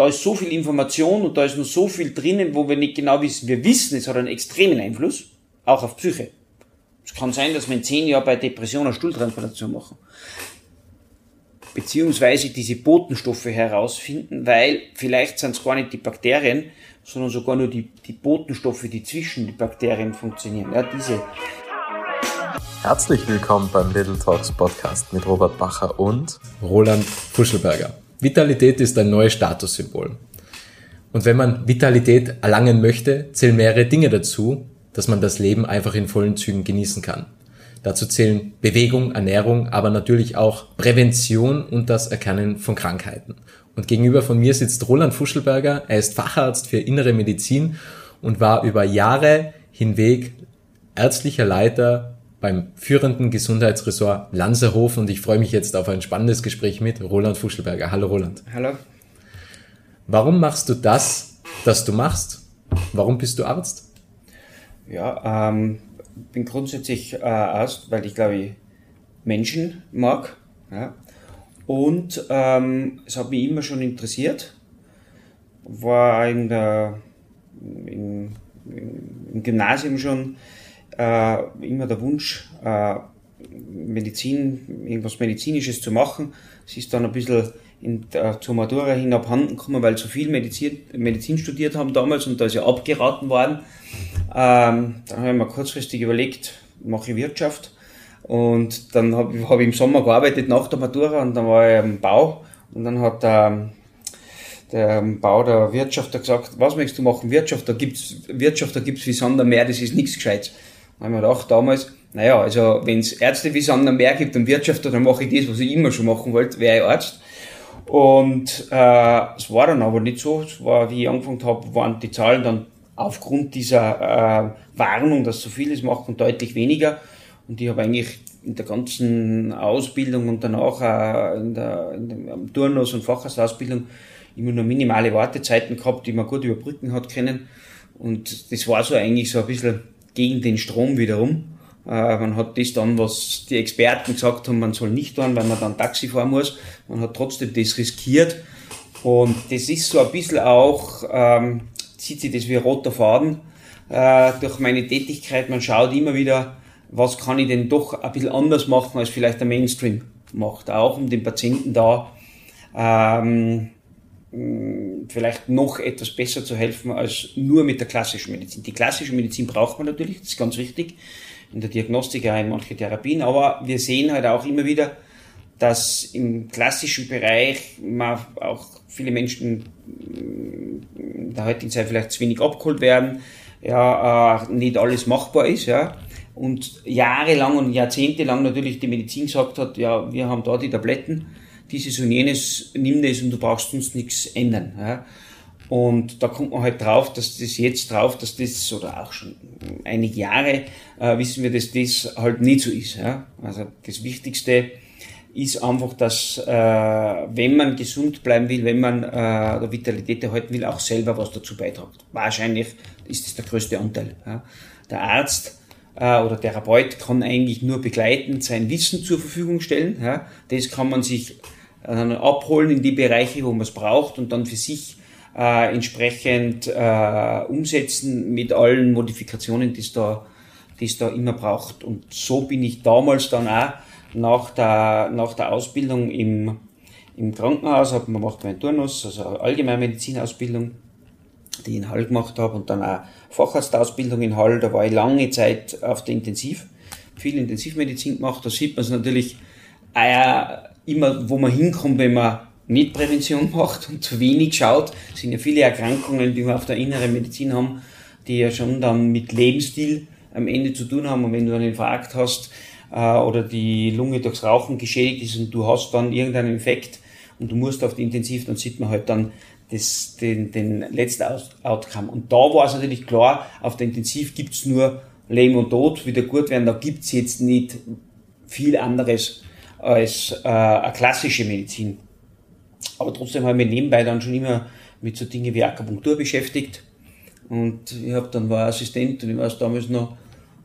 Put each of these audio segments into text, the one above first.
da ist so viel Information und da ist noch so viel drinnen, wo wir nicht genau wissen. Wir wissen, es hat einen extremen Einfluss, auch auf Psyche. Es kann sein, dass wir in zehn Jahren bei Depression eine Stuhltransplantation machen. Beziehungsweise diese Botenstoffe herausfinden, weil vielleicht sind es gar nicht die Bakterien, sondern sogar nur die, die Botenstoffe, die zwischen die Bakterien funktionieren. Ja, diese. Herzlich willkommen beim Little Talks Podcast mit Robert Bacher und Roland Fuschelberger. Vitalität ist ein neues Statussymbol. Und wenn man Vitalität erlangen möchte, zählen mehrere Dinge dazu, dass man das Leben einfach in vollen Zügen genießen kann. Dazu zählen Bewegung, Ernährung, aber natürlich auch Prävention und das Erkennen von Krankheiten. Und gegenüber von mir sitzt Roland Fuschelberger. Er ist Facharzt für innere Medizin und war über Jahre hinweg ärztlicher Leiter beim führenden Gesundheitsressort Lanzerhof und ich freue mich jetzt auf ein spannendes Gespräch mit Roland Fuschelberger. Hallo Roland. Hallo. Warum machst du das, das du machst? Warum bist du Arzt? Ja, ähm, bin grundsätzlich äh, Arzt, weil ich glaube ich Menschen mag. Ja. Und ähm, es hat mich immer schon interessiert. War in der, im, im Gymnasium schon äh, immer der Wunsch, äh, Medizin, irgendwas Medizinisches zu machen. Es ist dann ein bisschen in, äh, zur Matura hin abhanden gekommen, weil so viel Medizin, Medizin studiert haben damals und da ist ja abgeraten worden. Ähm, dann habe ich mir kurzfristig überlegt, mache ich Wirtschaft. Und dann habe hab ich im Sommer gearbeitet nach der Matura und dann war ich im Bau und dann hat ähm, der Bau der Wirtschaft gesagt, was möchtest du machen? Wirtschaft, da gibt's Wirtschaft, da gibt's wie Sand am Meer, das ist nichts Gescheites. Da habe ich mir gedacht, damals, naja, also wenn es Ärzte wie Sand am Meer gibt und Wirtschaftler, dann mache ich das, was ich immer schon machen wollte, wäre ich Arzt. Und äh, es war dann aber nicht so. Es war, wie ich angefangen habe, waren die Zahlen dann aufgrund dieser äh, Warnung, dass so vieles machen, deutlich weniger. Und ich habe eigentlich in der ganzen Ausbildung und danach auch in der, in der Turnus- und Facharztausbildung immer nur minimale Wartezeiten gehabt, die man gut überbrücken hat können. Und das war so eigentlich so ein bisschen gegen den Strom wiederum. Äh, man hat das dann, was die Experten gesagt haben, man soll nicht tun, weil man dann Taxi fahren muss. Man hat trotzdem das riskiert. Und das ist so ein bisschen auch, ähm, zieht sich das wie ein roter Faden äh, durch meine Tätigkeit. Man schaut immer wieder, was kann ich denn doch ein bisschen anders machen, als vielleicht der Mainstream macht. Auch um den Patienten da ähm, vielleicht noch etwas besser zu helfen als nur mit der klassischen Medizin. Die klassische Medizin braucht man natürlich, das ist ganz wichtig in der Diagnostik, ja in manche Therapien, aber wir sehen halt auch immer wieder, dass im klassischen Bereich man auch viele Menschen in der heutigen Zeit vielleicht zu wenig abgeholt werden, ja, äh, nicht alles machbar ist, ja, und jahrelang und jahrzehntelang natürlich die Medizin gesagt hat, ja, wir haben da die Tabletten, dieses und jenes, nimm das und du brauchst uns nichts ändern, ja. Und da kommt man halt drauf, dass das jetzt drauf, dass das, oder auch schon einige Jahre, äh, wissen wir, dass das halt nicht so ist. Ja? Also das Wichtigste ist einfach, dass äh, wenn man gesund bleiben will, wenn man äh, der Vitalität erhalten will, auch selber was dazu beiträgt. Wahrscheinlich ist das der größte Anteil. Ja? Der Arzt äh, oder Therapeut kann eigentlich nur begleitend sein Wissen zur Verfügung stellen. Ja? Das kann man sich äh, abholen in die Bereiche, wo man es braucht und dann für sich äh, entsprechend äh, umsetzen mit allen Modifikationen, die es da, die es da immer braucht. Und so bin ich damals dann auch nach der, nach der Ausbildung im, im Krankenhaus, habe man macht meinen Turnus, also Allgemeinmedizinausbildung, die ich in Hall gemacht habe und dann auch Facharztausbildung in Hall, da war ich lange Zeit auf der Intensiv, viel Intensivmedizin gemacht, da sieht man es natürlich äh, immer, wo man hinkommt, wenn man nicht Prävention macht und zu wenig schaut. Es sind ja viele Erkrankungen, die wir auf der inneren Medizin haben, die ja schon dann mit Lebensstil am Ende zu tun haben. Und wenn du einen Infarkt hast äh, oder die Lunge durchs Rauchen geschädigt ist und du hast dann irgendeinen Infekt und du musst auf die Intensiv, dann sieht man halt dann das, den, den letzten Outcome. Und da war es natürlich klar, auf der Intensiv gibt's nur Leben und Tod, wieder gut werden. Da gibt's jetzt nicht viel anderes als äh, eine klassische Medizin. Aber trotzdem habe ich mich nebenbei dann schon immer mit so Dingen wie Akupunktur beschäftigt. Und ich habe dann war Assistent und ich weiß damals noch,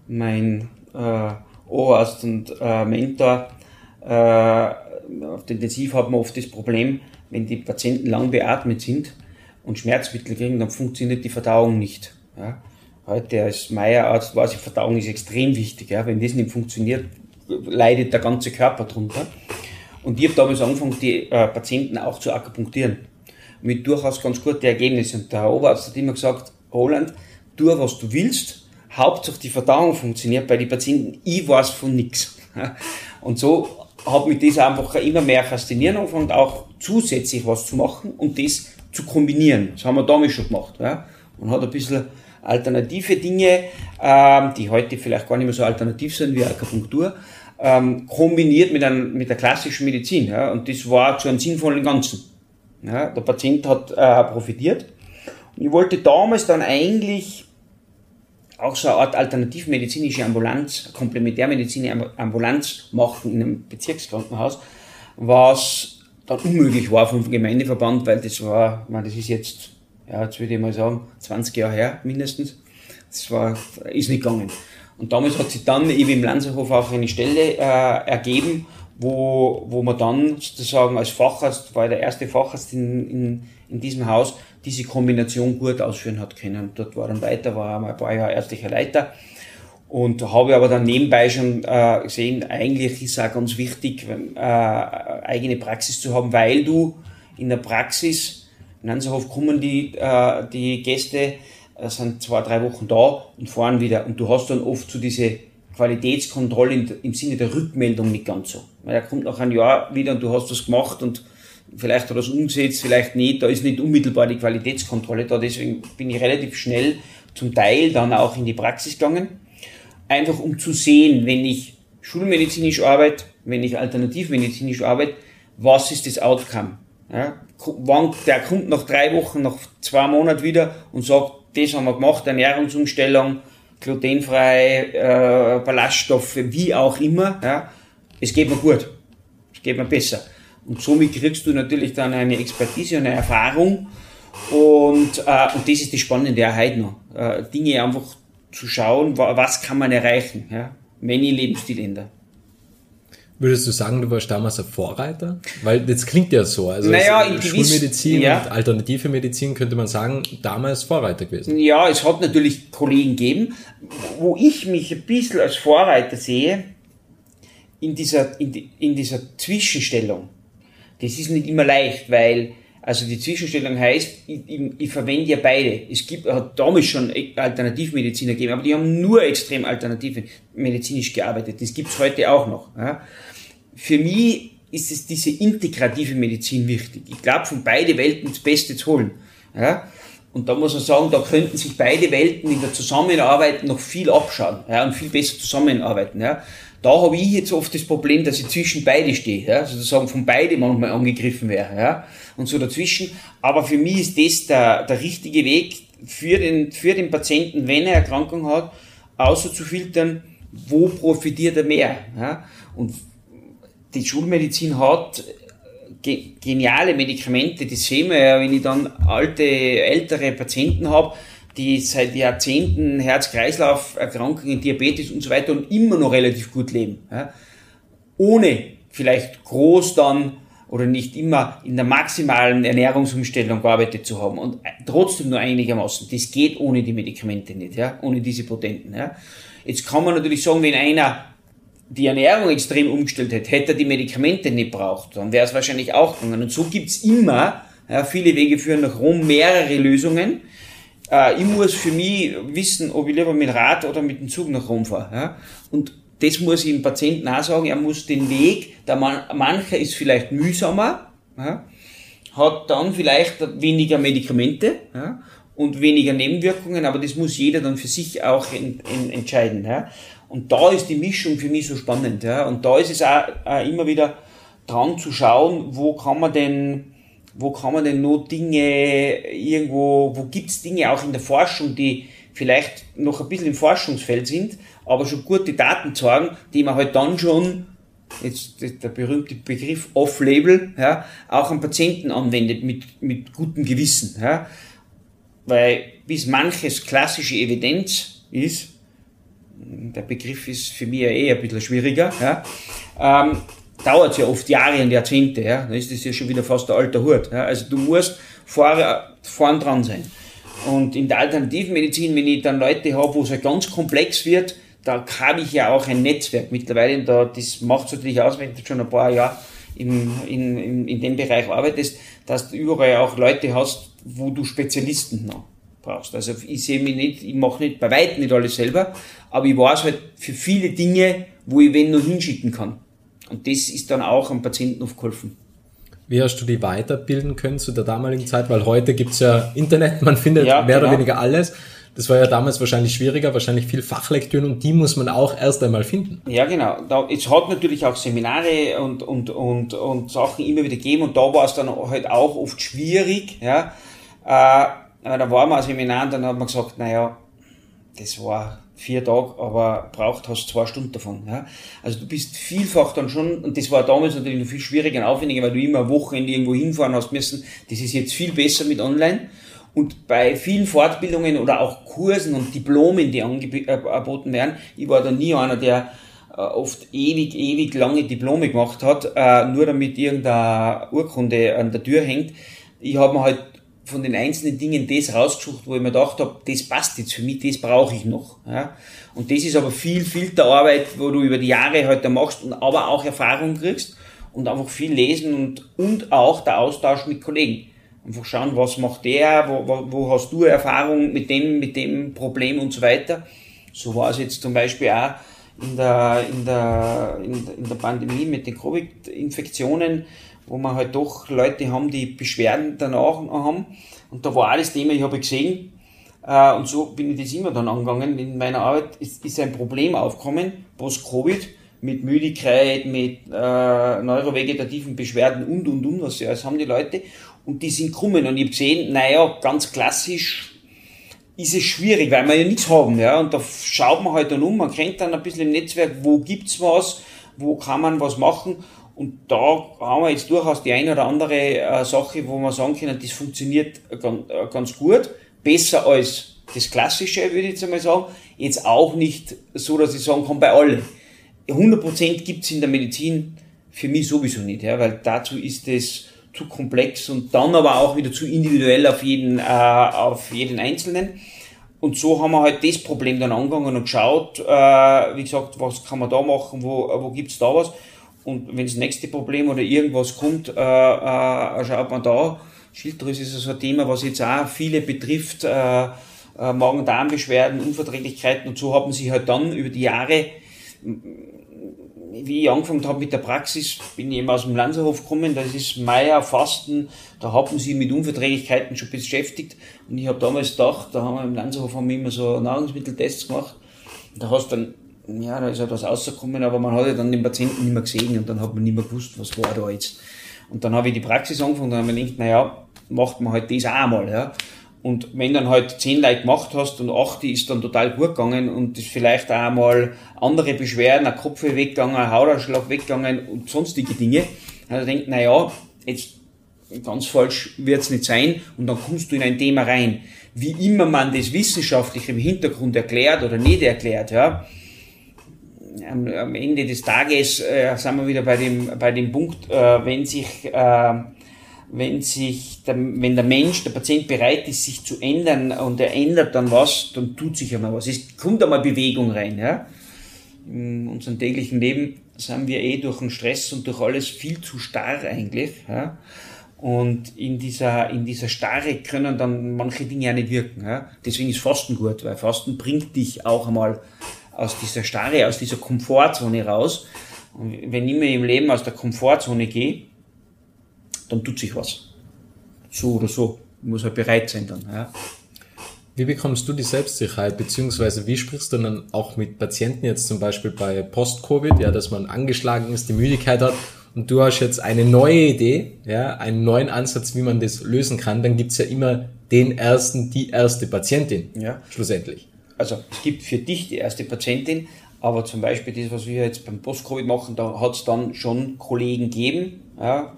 mein äh, Oberarzt und äh, Mentor, äh, auf der Intensiv hat man oft das Problem, wenn die Patienten lang beatmet sind, und Schmerzmittel kriegen, dann funktioniert die Verdauung nicht. Ja. Heute als Meierarzt weiß ich, Verdauung ist extrem wichtig. Ja. Wenn das nicht funktioniert, leidet der ganze Körper drunter. Und ich habe damals angefangen, die äh, Patienten auch zu akupunktieren. Mit durchaus ganz guten Ergebnissen. Und der Oberarzt hat immer gesagt, Roland, tu was du willst, Hauptsache die Verdauung funktioniert bei den Patienten, ich weiß von nichts. Und so hat mich das einfach immer mehr faszinieren und auch zusätzlich was zu machen und das zu kombinieren. Das haben wir damals schon gemacht. Ja? Und hat ein bisschen alternative Dinge, ähm, die heute vielleicht gar nicht mehr so alternativ sind wie Akupunktur, ähm, kombiniert mit, einem, mit der klassischen Medizin. Ja? Und das war zu einem sinnvollen Ganzen. Ja? Der Patient hat äh, profitiert. Und ich wollte damals dann eigentlich auch so eine Art alternativmedizinische Ambulanz, komplementärmedizinische Ambulanz machen in einem Bezirkskrankenhaus, was dann unmöglich war vom Gemeindeverband, weil das war, meine, das ist jetzt, ja, jetzt würde ich mal sagen, 20 Jahre her mindestens. Das war, ist nicht gegangen. Und damals hat sich dann eben im Lanzerhof auch eine Stelle äh, ergeben, wo, wo man dann sozusagen als Facharzt, war der erste Facharzt in, in, in diesem Haus, diese Kombination gut ausführen hat können. Dort war dann weiter, war einmal ein paar Jahre ärztlicher Leiter. Und habe aber dann nebenbei schon äh, gesehen, eigentlich ist es auch ganz wichtig, äh, eigene Praxis zu haben, weil du in der Praxis, in Hanserhof kommen die, äh, die Gäste, äh, sind zwei, drei Wochen da und fahren wieder. Und du hast dann oft so diese Qualitätskontrolle im, im Sinne der Rückmeldung nicht ganz so. Weil er kommt nach einem Jahr wieder und du hast das gemacht und vielleicht hat er es umgesetzt, vielleicht nicht. Da ist nicht unmittelbar die Qualitätskontrolle da. Deswegen bin ich relativ schnell zum Teil dann auch in die Praxis gegangen. Einfach um zu sehen, wenn ich schulmedizinisch arbeite, wenn ich alternativmedizinisch arbeite, was ist das Outcome? Ja, der kommt nach drei Wochen, nach zwei Monaten wieder und sagt, das haben wir gemacht, Ernährungsumstellung, glutenfrei, äh, Ballaststoffe, wie auch immer. Ja, es geht mir gut, es geht mir besser. Und somit kriegst du natürlich dann eine Expertise und eine Erfahrung. Und, äh, und das ist die Spannende heute noch. Äh, Dinge einfach zu schauen, was kann man erreichen, ja? wenn ich Lebensstil ändere. Würdest du sagen, du warst damals ein Vorreiter? Weil das klingt ja so. Also naja, Schulmedizin ja. und alternative Medizin könnte man sagen, damals Vorreiter gewesen. Ja, es hat natürlich Kollegen gegeben, wo ich mich ein bisschen als Vorreiter sehe, in dieser, in, in dieser Zwischenstellung. Das ist nicht immer leicht, weil also die Zwischenstellung heißt, ich, ich, ich verwende ja beide. Es gibt, hat damals schon Alternativmediziner gegeben, aber die haben nur extrem alternativ medizinisch gearbeitet. Das gibt's heute auch noch. Ja. Für mich ist es diese integrative Medizin wichtig. Ich glaube, von beide Welten das Beste zu holen. Ja. Und da muss man sagen, da könnten sich beide Welten in der Zusammenarbeit noch viel abschauen ja, und viel besser zusammenarbeiten. Ja. Da habe ich jetzt oft das Problem, dass ich zwischen beide stehe, ja, sozusagen von beide manchmal angegriffen wäre, ja, und so dazwischen. Aber für mich ist das der, der richtige Weg für den, für den Patienten, wenn er Erkrankung hat, außer zu filtern, wo profitiert er mehr, ja. Und die Schulmedizin hat geniale Medikamente, das sehen wir ja, wenn ich dann alte, ältere Patienten habe, die seit Jahrzehnten Herz-Kreislauf-Erkrankungen, Diabetes und so weiter und immer noch relativ gut leben. Ja? Ohne vielleicht groß dann oder nicht immer in der maximalen Ernährungsumstellung gearbeitet zu haben und trotzdem nur einigermaßen. Das geht ohne die Medikamente nicht, ja? ohne diese Potenten. Ja? Jetzt kann man natürlich sagen, wenn einer die Ernährung extrem umgestellt hätte, hätte er die Medikamente nicht braucht, dann wäre es wahrscheinlich auch gegangen. Und so gibt's immer, ja, viele Wege führen nach Rom, mehrere Lösungen, äh, ich muss für mich wissen, ob ich lieber mit Rad oder mit dem Zug nach Rom fahre. Ja? Und das muss ich dem Patienten auch sagen, er muss den Weg, der man, mancher ist vielleicht mühsamer, ja? hat dann vielleicht weniger Medikamente ja? und weniger Nebenwirkungen, aber das muss jeder dann für sich auch in, in, entscheiden. Ja? Und da ist die Mischung für mich so spannend. Ja? Und da ist es auch, auch immer wieder dran zu schauen, wo kann man denn wo kann man denn noch Dinge irgendwo, wo gibt's Dinge auch in der Forschung, die vielleicht noch ein bisschen im Forschungsfeld sind, aber schon gute Daten zeigen, die man halt dann schon, jetzt der berühmte Begriff Off-Label, ja, auch am Patienten anwendet mit, mit gutem Gewissen. Ja. Weil bis manches klassische Evidenz ist, der Begriff ist für mich ja eh ein bisschen schwieriger, ja, ähm, dauert ja oft Jahre und Jahrzehnte, ja, dann ist das ja schon wieder fast der alter Hut. Ja. Also du musst, vorne, vorn dran sein. Und in der Alternativmedizin, wenn ich dann Leute habe, wo es halt ganz komplex wird, da habe ich ja auch ein Netzwerk mittlerweile. Da, das macht es natürlich aus, wenn du schon ein paar Jahre im, in, in, in dem Bereich arbeitest, dass du überall auch Leute hast, wo du Spezialisten noch brauchst. Also ich sehe mich nicht, ich mache nicht bei weitem nicht alles selber, aber ich weiß halt für viele Dinge, wo ich wen noch hinschicken kann. Und das ist dann auch am Patienten oft geholfen. Wie hast du die weiterbilden können zu der damaligen Zeit? Weil heute gibt's ja Internet, man findet ja, mehr genau. oder weniger alles. Das war ja damals wahrscheinlich schwieriger, wahrscheinlich viel Fachlektüren und die muss man auch erst einmal finden. Ja, genau. Da, es hat natürlich auch Seminare und, und, und, und Sachen immer wieder gegeben und da war es dann halt auch oft schwierig. Ja. Äh, da waren wir ein Seminar und dann hat man gesagt, naja, das war vier Tage, aber braucht hast zwei Stunden davon. Ja? Also du bist vielfach dann schon, und das war damals natürlich noch viel schwieriger und aufwendiger, weil du immer Wochenende irgendwo hinfahren hast müssen. Das ist jetzt viel besser mit online. Und bei vielen Fortbildungen oder auch Kursen und Diplomen, die angeboten werden, ich war da nie einer, der äh, oft ewig, ewig lange Diplome gemacht hat, äh, nur damit irgendeine Urkunde an der Tür hängt. Ich habe mir halt von den einzelnen Dingen das rausgesucht, wo ich mir gedacht habe, das passt jetzt für mich, das brauche ich noch. Ja. Und das ist aber viel Filterarbeit, wo du über die Jahre heute halt machst und aber auch Erfahrung kriegst und einfach viel lesen und, und auch der Austausch mit Kollegen. Einfach schauen, was macht der, wo, wo, wo hast du Erfahrung mit dem, mit dem Problem und so weiter. So war es jetzt zum Beispiel auch in der, in der, in der Pandemie mit den Covid-Infektionen wo man halt doch Leute haben, die Beschwerden danach haben. Und da war das Thema, ich habe gesehen, äh, und so bin ich das immer dann angegangen, in meiner Arbeit ist, ist ein Problem aufgekommen, post-Covid, mit Müdigkeit, mit äh, neurovegetativen Beschwerden und, und, und, was sie alles haben die Leute. Und die sind krummen. Und ich habe gesehen, naja, ganz klassisch ist es schwierig, weil wir ja nichts haben. Ja? Und da schaut man halt dann um, man kennt dann ein bisschen im Netzwerk, wo gibt's was, wo kann man was machen. Und da haben wir jetzt durchaus die eine oder andere äh, Sache, wo wir sagen können, das funktioniert ganz, äh, ganz gut. Besser als das Klassische, würde ich jetzt einmal sagen. Jetzt auch nicht so, dass ich sagen kann, bei allen. 100% gibt's in der Medizin für mich sowieso nicht, ja, weil dazu ist es zu komplex und dann aber auch wieder zu individuell auf jeden, äh, auf jeden Einzelnen. Und so haben wir halt das Problem dann angegangen und geschaut, äh, wie gesagt, was kann man da machen, wo, wo gibt's da was. Und wenn das nächste Problem oder irgendwas kommt, äh, äh, schaut man da. Schilddrüse ist so ein Thema, was jetzt auch viele betrifft. Äh, äh, Magen-Darm-Beschwerden, Unverträglichkeiten. Und so haben sie halt dann über die Jahre, wie ich angefangen habe mit der Praxis, bin ich eben aus dem Lanzerhof gekommen, das ist Meier, Fasten, da haben sie mit Unverträglichkeiten schon beschäftigt. Und ich habe damals gedacht, da haben wir im Lanzerhof haben wir immer so Nahrungsmitteltests gemacht, da hast du dann ja, da ist etwas rausgekommen, aber man hat ja dann den Patienten nicht mehr gesehen und dann hat man nicht mehr gewusst, was war da jetzt. Und dann habe ich die Praxis angefangen und habe ich gedacht, naja, macht man halt das auch einmal, ja. Und wenn dann halt zehn Leute gemacht hast und acht, die ist dann total gut gegangen und ist vielleicht auch mal andere Beschwerden, ein Kopf weggegangen, ein Hautausschlag weggegangen und sonstige Dinge, dann habe ich gedacht, naja, jetzt ganz falsch wird's nicht sein und dann kommst du in ein Thema rein. Wie immer man das wissenschaftlich im Hintergrund erklärt oder nicht erklärt, ja, am, am Ende des Tages äh, sind wir wieder bei dem, bei dem Punkt, äh, wenn sich, äh, wenn sich, der, wenn der Mensch, der Patient bereit ist, sich zu ändern und er ändert dann was, dann tut sich einmal was. Es kommt einmal Bewegung rein, ja. In unserem täglichen Leben sind wir eh durch den Stress und durch alles viel zu starr eigentlich, ja. Und in dieser, in dieser Starre können dann manche Dinge ja nicht wirken. Ja? Deswegen ist Fasten gut, weil Fasten bringt dich auch einmal aus dieser Starre, aus dieser Komfortzone raus. Und wenn ich mir im Leben aus der Komfortzone gehe, dann tut sich was. So oder so. Ich muss halt bereit sein dann. Ja. Wie bekommst du die Selbstsicherheit, beziehungsweise wie sprichst du dann auch mit Patienten jetzt zum Beispiel bei Post-Covid, ja, dass man angeschlagen ist, die Müdigkeit hat und du hast jetzt eine neue Idee, ja, einen neuen Ansatz, wie man das lösen kann, dann gibt's ja immer den ersten, die erste Patientin, ja. schlussendlich also es gibt für dich die erste Patientin, aber zum Beispiel das, was wir jetzt beim Post-Covid machen, da hat es dann schon Kollegen gegeben. Ja.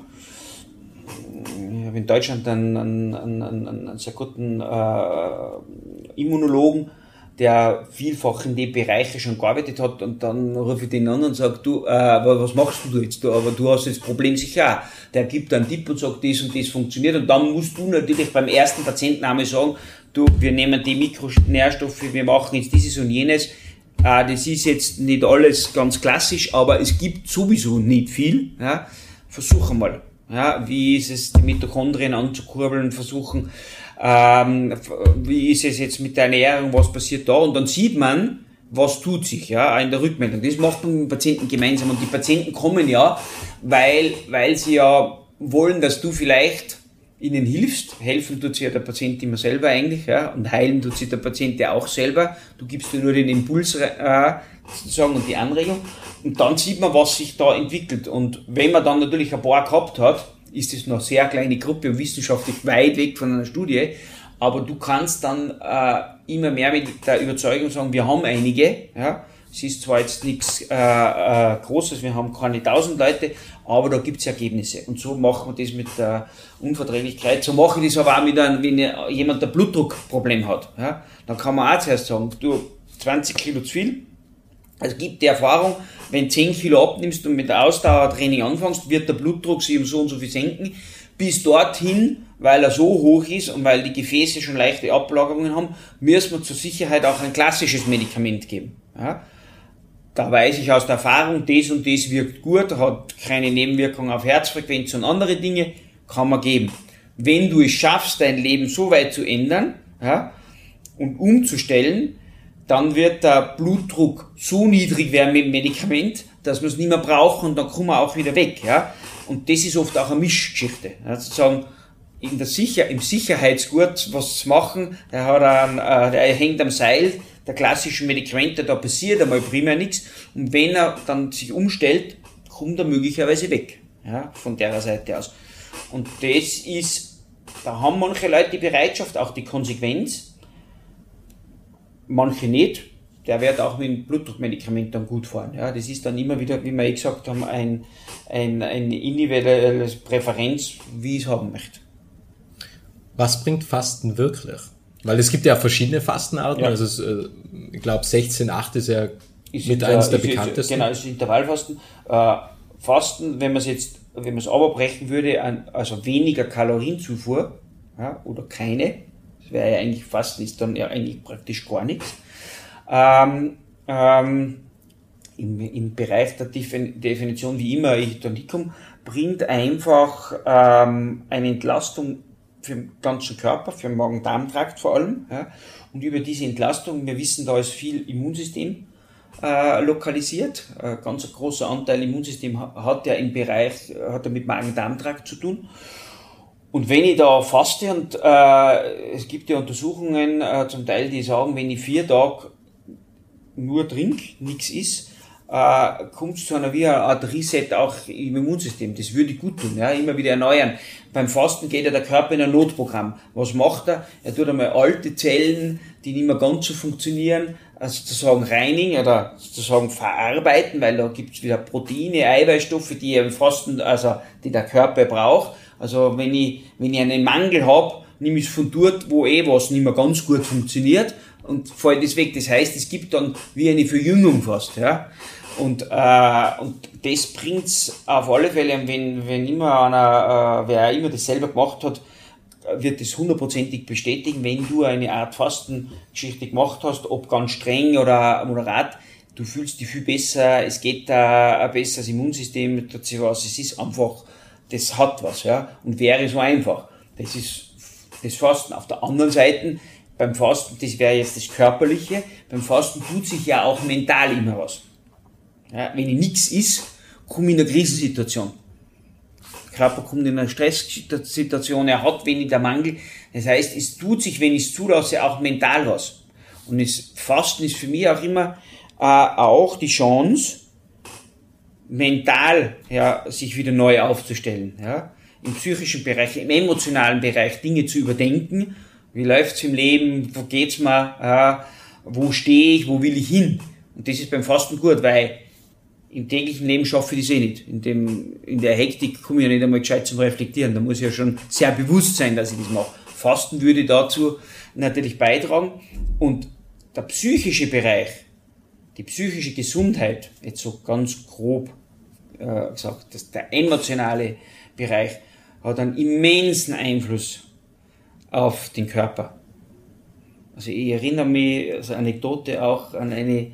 Ich habe in Deutschland einen, einen, einen, einen sehr guten äh, Immunologen, der vielfach in den Bereichen schon gearbeitet hat und dann rufe ich den an und sage, du, äh, was machst du jetzt da? Aber du hast das Problem sicher auch. Der gibt einen Tipp und sagt, das und das funktioniert und dann musst du natürlich beim ersten Patienten einmal sagen, du, wir nehmen die Mikronährstoffe, wir machen jetzt dieses und jenes. Äh, das ist jetzt nicht alles ganz klassisch, aber es gibt sowieso nicht viel. Ja? Versuch einmal. Ja, wie ist es, die Mitochondrien anzukurbeln, versuchen, ähm, wie ist es jetzt mit der Ernährung, was passiert da? Und dann sieht man, was tut sich, ja, in der Rückmeldung. Das macht man mit dem Patienten gemeinsam. Und die Patienten kommen ja, weil, weil sie ja wollen, dass du vielleicht ihnen hilfst. Helfen tut sich ja der Patient immer selber eigentlich, ja, und heilen tut sich der Patient ja auch selber. Du gibst dir nur den Impuls, äh, sozusagen, und die Anregung. Und dann sieht man, was sich da entwickelt. Und wenn man dann natürlich ein paar gehabt hat, ist es noch sehr kleine Gruppe und wissenschaftlich weit weg von einer Studie. Aber du kannst dann äh, immer mehr mit der Überzeugung sagen, wir haben einige. Ja? Es ist zwar jetzt nichts äh, äh, Großes, wir haben keine tausend Leute, aber da gibt's Ergebnisse. Und so machen wir das mit der Unverträglichkeit. So mache ich das aber auch mit einem, wenn jemand ein Blutdruckproblem hat. Ja? Dann kann man auch zuerst sagen, du, 20 Kilo zu viel. Es gibt die Erfahrung, wenn 10 Kilo abnimmst und mit Ausdauertraining anfängst, wird der Blutdruck sich um so und so viel senken. Bis dorthin, weil er so hoch ist und weil die Gefäße schon leichte Ablagerungen haben, müssen wir zur Sicherheit auch ein klassisches Medikament geben. Ja? Da weiß ich aus der Erfahrung, das und das wirkt gut, hat keine Nebenwirkungen auf Herzfrequenz und andere Dinge, kann man geben. Wenn du es schaffst, dein Leben so weit zu ändern ja, und umzustellen, dann wird der Blutdruck so niedrig werden mit dem Medikament, dass wir es nicht mehr brauchen und dann kommen wir auch wieder weg. Ja? Und das ist oft auch eine Mischgeschichte. Ja? Sozusagen in der Sicher im Sicherheitsgurt was zu machen, der, hat einen, äh, der hängt am Seil der klassischen Medikamente, da passiert einmal primär nichts. Und wenn er dann sich umstellt, kommt er möglicherweise weg. Ja? Von der Seite aus. Und das ist, da haben manche Leute die Bereitschaft, auch die Konsequenz, manche nicht. Der wird auch mit dem Blutdruckmedikament dann gut fahren. Ja, das ist dann immer wieder, wie wir eh gesagt haben, ein, ein, ein individuelles Präferenz, wie ich es haben möchte. Was bringt Fasten wirklich? Weil es gibt ja verschiedene Fastenarten. Ja. Also es, äh, ich glaube 16,8 ist ja ist mit eins der, der bekanntesten. Genau, das ist Intervallfasten. Äh, Fasten, wenn man es jetzt, wenn man es abbrechen würde, an, also weniger Kalorienzufuhr ja, oder keine, das wäre ja eigentlich Fasten, ist dann ja eigentlich praktisch gar nichts. Ähm, ähm, im, Im Bereich der Definition, wie immer ich da nicht komme, bringt einfach ähm, eine Entlastung für den ganzen Körper, für den Magen-Darm-Trakt vor allem. Ja. Und über diese Entlastung, wir wissen, da ist viel Immunsystem äh, lokalisiert. Äh, ganz ein großer Anteil Immunsystem hat ja im Bereich, hat ja mit Magen-Darm-Trakt zu tun. Und wenn ich da faste und äh, es gibt ja Untersuchungen äh, zum Teil, die sagen, wenn ich vier Tage nur trinke, nichts ist, äh, kommt zu einer wie eine Art Reset auch im Immunsystem. Das würde gut tun, ja, immer wieder erneuern. Beim Fasten geht ja der Körper in ein Notprogramm. Was macht er? Er tut einmal alte Zellen, die nicht mehr ganz so funktionieren, also sozusagen reinigen oder sozusagen verarbeiten, weil da gibt es wieder Proteine, Eiweißstoffe, die im Fasten, also die der Körper braucht also wenn ich, wenn ich einen Mangel habe, nehme ich es von dort, wo eh was nicht mehr ganz gut funktioniert und fällt das weg. Das heißt, es gibt dann wie eine Verjüngung fast. Ja? Und, äh, und das bringt's auf alle Fälle, wenn, wenn immer einer, äh, wer immer das selber gemacht hat, wird das hundertprozentig bestätigen, wenn du eine Art Fastengeschichte gemacht hast, ob ganz streng oder moderat, du fühlst dich viel besser, es geht da ein besseres Immunsystem dazu was, es ist einfach das hat was, ja, und wäre so einfach. Das ist das Fasten. Auf der anderen Seite, beim Fasten, das wäre jetzt das Körperliche, beim Fasten tut sich ja auch mental immer was. Ja, wenn ich nichts ist, komme ich in eine Krisensituation. Der Körper kommt in eine Stresssituation, er hat weniger Mangel. Das heißt, es tut sich, wenn ich es zulasse, auch mental was. Und das Fasten ist für mich auch immer äh, auch die Chance, mental ja, sich wieder neu aufzustellen. Ja? Im psychischen Bereich, im emotionalen Bereich Dinge zu überdenken. Wie läuft's im Leben? Wo geht's mir? Ja, wo stehe ich? Wo will ich hin? Und das ist beim Fasten gut, weil im täglichen Leben schaffe ich das eh nicht. In, dem, in der Hektik komme ich ja nicht einmal gescheit zum Reflektieren. Da muss ich ja schon sehr bewusst sein, dass ich das mache. Fasten würde dazu natürlich beitragen. Und der psychische Bereich, die psychische Gesundheit, jetzt so ganz grob äh, gesagt, dass der emotionale Bereich hat einen immensen Einfluss auf den Körper. Also ich erinnere mich, also Anekdote auch an eine,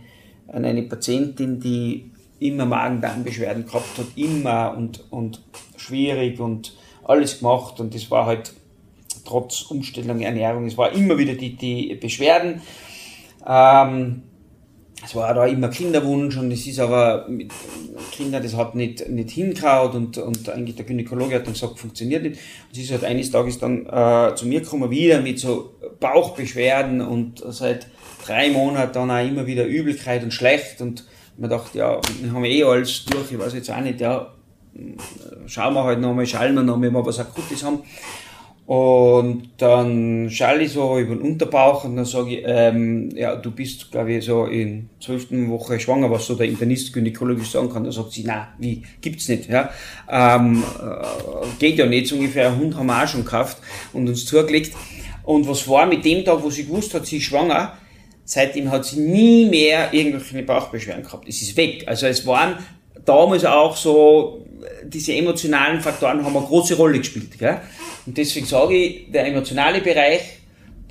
an eine Patientin, die immer Magen-Darm-Beschwerden gehabt hat, immer und, und schwierig und alles gemacht und das war halt trotz Umstellung Ernährung, es war immer wieder die, die Beschwerden. Ähm, es war da immer Kinderwunsch und es ist aber mit Kindern, das hat nicht, nicht hingehaut und, und eigentlich der Gynäkologe hat dann gesagt, funktioniert nicht. Und sie ist halt eines Tages dann äh, zu mir gekommen, wieder mit so Bauchbeschwerden und seit drei Monaten dann auch immer wieder Übelkeit und schlecht und man dachte, ja, wir haben eh alles durch, ich weiß jetzt auch nicht, ja, schauen wir halt nochmal, schauen wir nochmal, wenn wir was Akutes haben. Und dann schaue ich so über den Unterbauch und dann sage ich, ähm, ja, du bist, glaube ich, so in zwölften Woche schwanger, was so der Internist gynäkologisch sagen kann. Dann sagt sie, na, wie, gibt's nicht, ja. Ähm, äh, geht ja nicht, so ungefähr ein Hund haben wir auch schon gekauft und uns zugelegt. Und was war mit dem Tag, wo sie gewusst hat, sie ist schwanger, seitdem hat sie nie mehr irgendwelche Bauchbeschwerden gehabt. Es ist weg. Also es waren damals auch so, diese emotionalen Faktoren haben eine große Rolle gespielt. Gell? Und deswegen sage ich, der emotionale Bereich,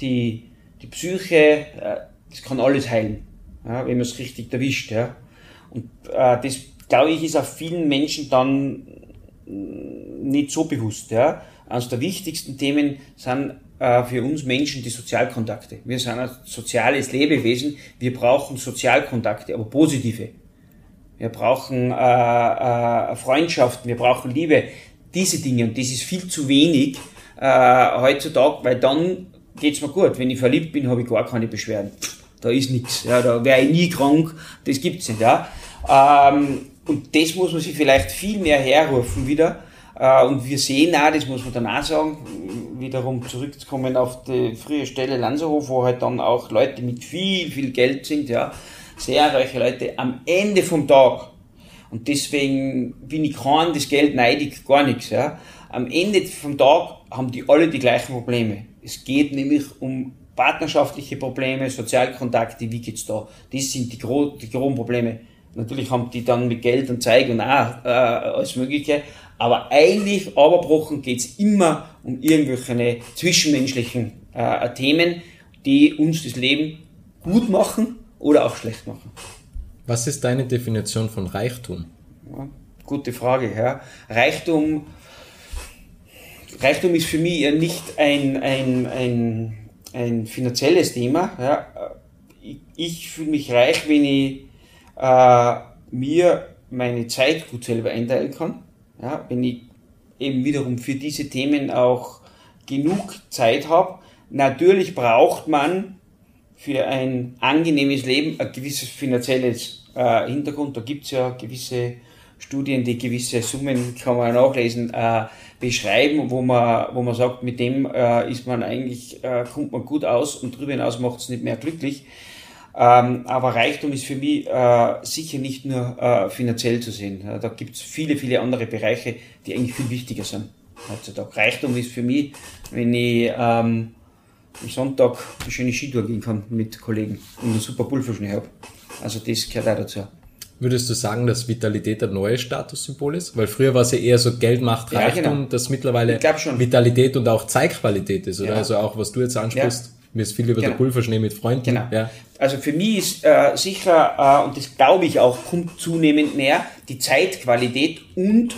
die, die Psyche, äh, das kann alles heilen, ja, wenn man es richtig erwischt. Ja. Und äh, das, glaube ich, ist auch vielen Menschen dann nicht so bewusst. Ja. Eines der wichtigsten Themen sind äh, für uns Menschen die Sozialkontakte. Wir sind ein soziales Lebewesen, wir brauchen Sozialkontakte, aber positive. Wir brauchen äh, äh, Freundschaften, wir brauchen Liebe, diese Dinge. Und das ist viel zu wenig äh, heutzutage, weil dann geht's mir gut. Wenn ich verliebt bin, habe ich gar keine Beschwerden. Da ist nichts. Ja, da wäre ich nie krank. Das gibt's nicht. Ja. Ähm, und das muss man sich vielleicht viel mehr herrufen wieder. Äh, und wir sehen auch, das muss man dann auch sagen, wiederum zurückzukommen auf die frühe Stelle Lanzerhof, wo halt dann auch Leute mit viel, viel Geld sind, ja, sehr reiche Leute am Ende vom Tag, und deswegen bin ich kein das Geld neidig, gar nichts, ja. Am Ende vom Tag haben die alle die gleichen Probleme. Es geht nämlich um partnerschaftliche Probleme, Sozialkontakte, wie geht's da? Das sind die, gro die großen Probleme. Natürlich haben die dann mit Geld und Zeug und auch äh, alles Mögliche, aber eigentlich, aberbrochen, geht's immer um irgendwelche zwischenmenschlichen äh, Themen, die uns das Leben gut machen oder auch schlecht machen. Was ist deine Definition von Reichtum? Ja, gute Frage. Ja. Reichtum, Reichtum ist für mich nicht ein, ein, ein, ein finanzielles Thema. Ja. Ich, ich fühle mich reich, wenn ich äh, mir meine Zeit gut selber einteilen kann. Ja, wenn ich eben wiederum für diese Themen auch genug Zeit habe. Natürlich braucht man für ein angenehmes Leben ein gewisses finanzielles äh, Hintergrund. Da gibt's ja gewisse Studien, die gewisse Summen, kann man nachlesen, äh, beschreiben, wo man, wo man sagt, mit dem äh, ist man eigentlich, äh, kommt man gut aus und darüber hinaus macht es nicht mehr glücklich. Ähm, aber Reichtum ist für mich äh, sicher nicht nur äh, finanziell zu sehen. da gibt's viele, viele andere Bereiche, die eigentlich viel wichtiger sind heutzutage. Reichtum ist für mich, wenn ich ähm, am Sonntag eine schöne Skitour gehen kann mit Kollegen und einen super Pulverschnee habe. Also das gehört auch dazu. Würdest du sagen, dass Vitalität ein neues Statussymbol ist? Weil früher war es ja eher so Geld macht Reichtum, ja, genau. dass mittlerweile Vitalität und auch Zeigqualität ist, oder? Ja. Also auch, was du jetzt ansprichst. Ja. Mir ist viel über genau. der Pulverschnee mit Freunden. Genau. Ja. Also für mich ist äh, sicher, äh, und das glaube ich auch, kommt zunehmend mehr, die Zeitqualität und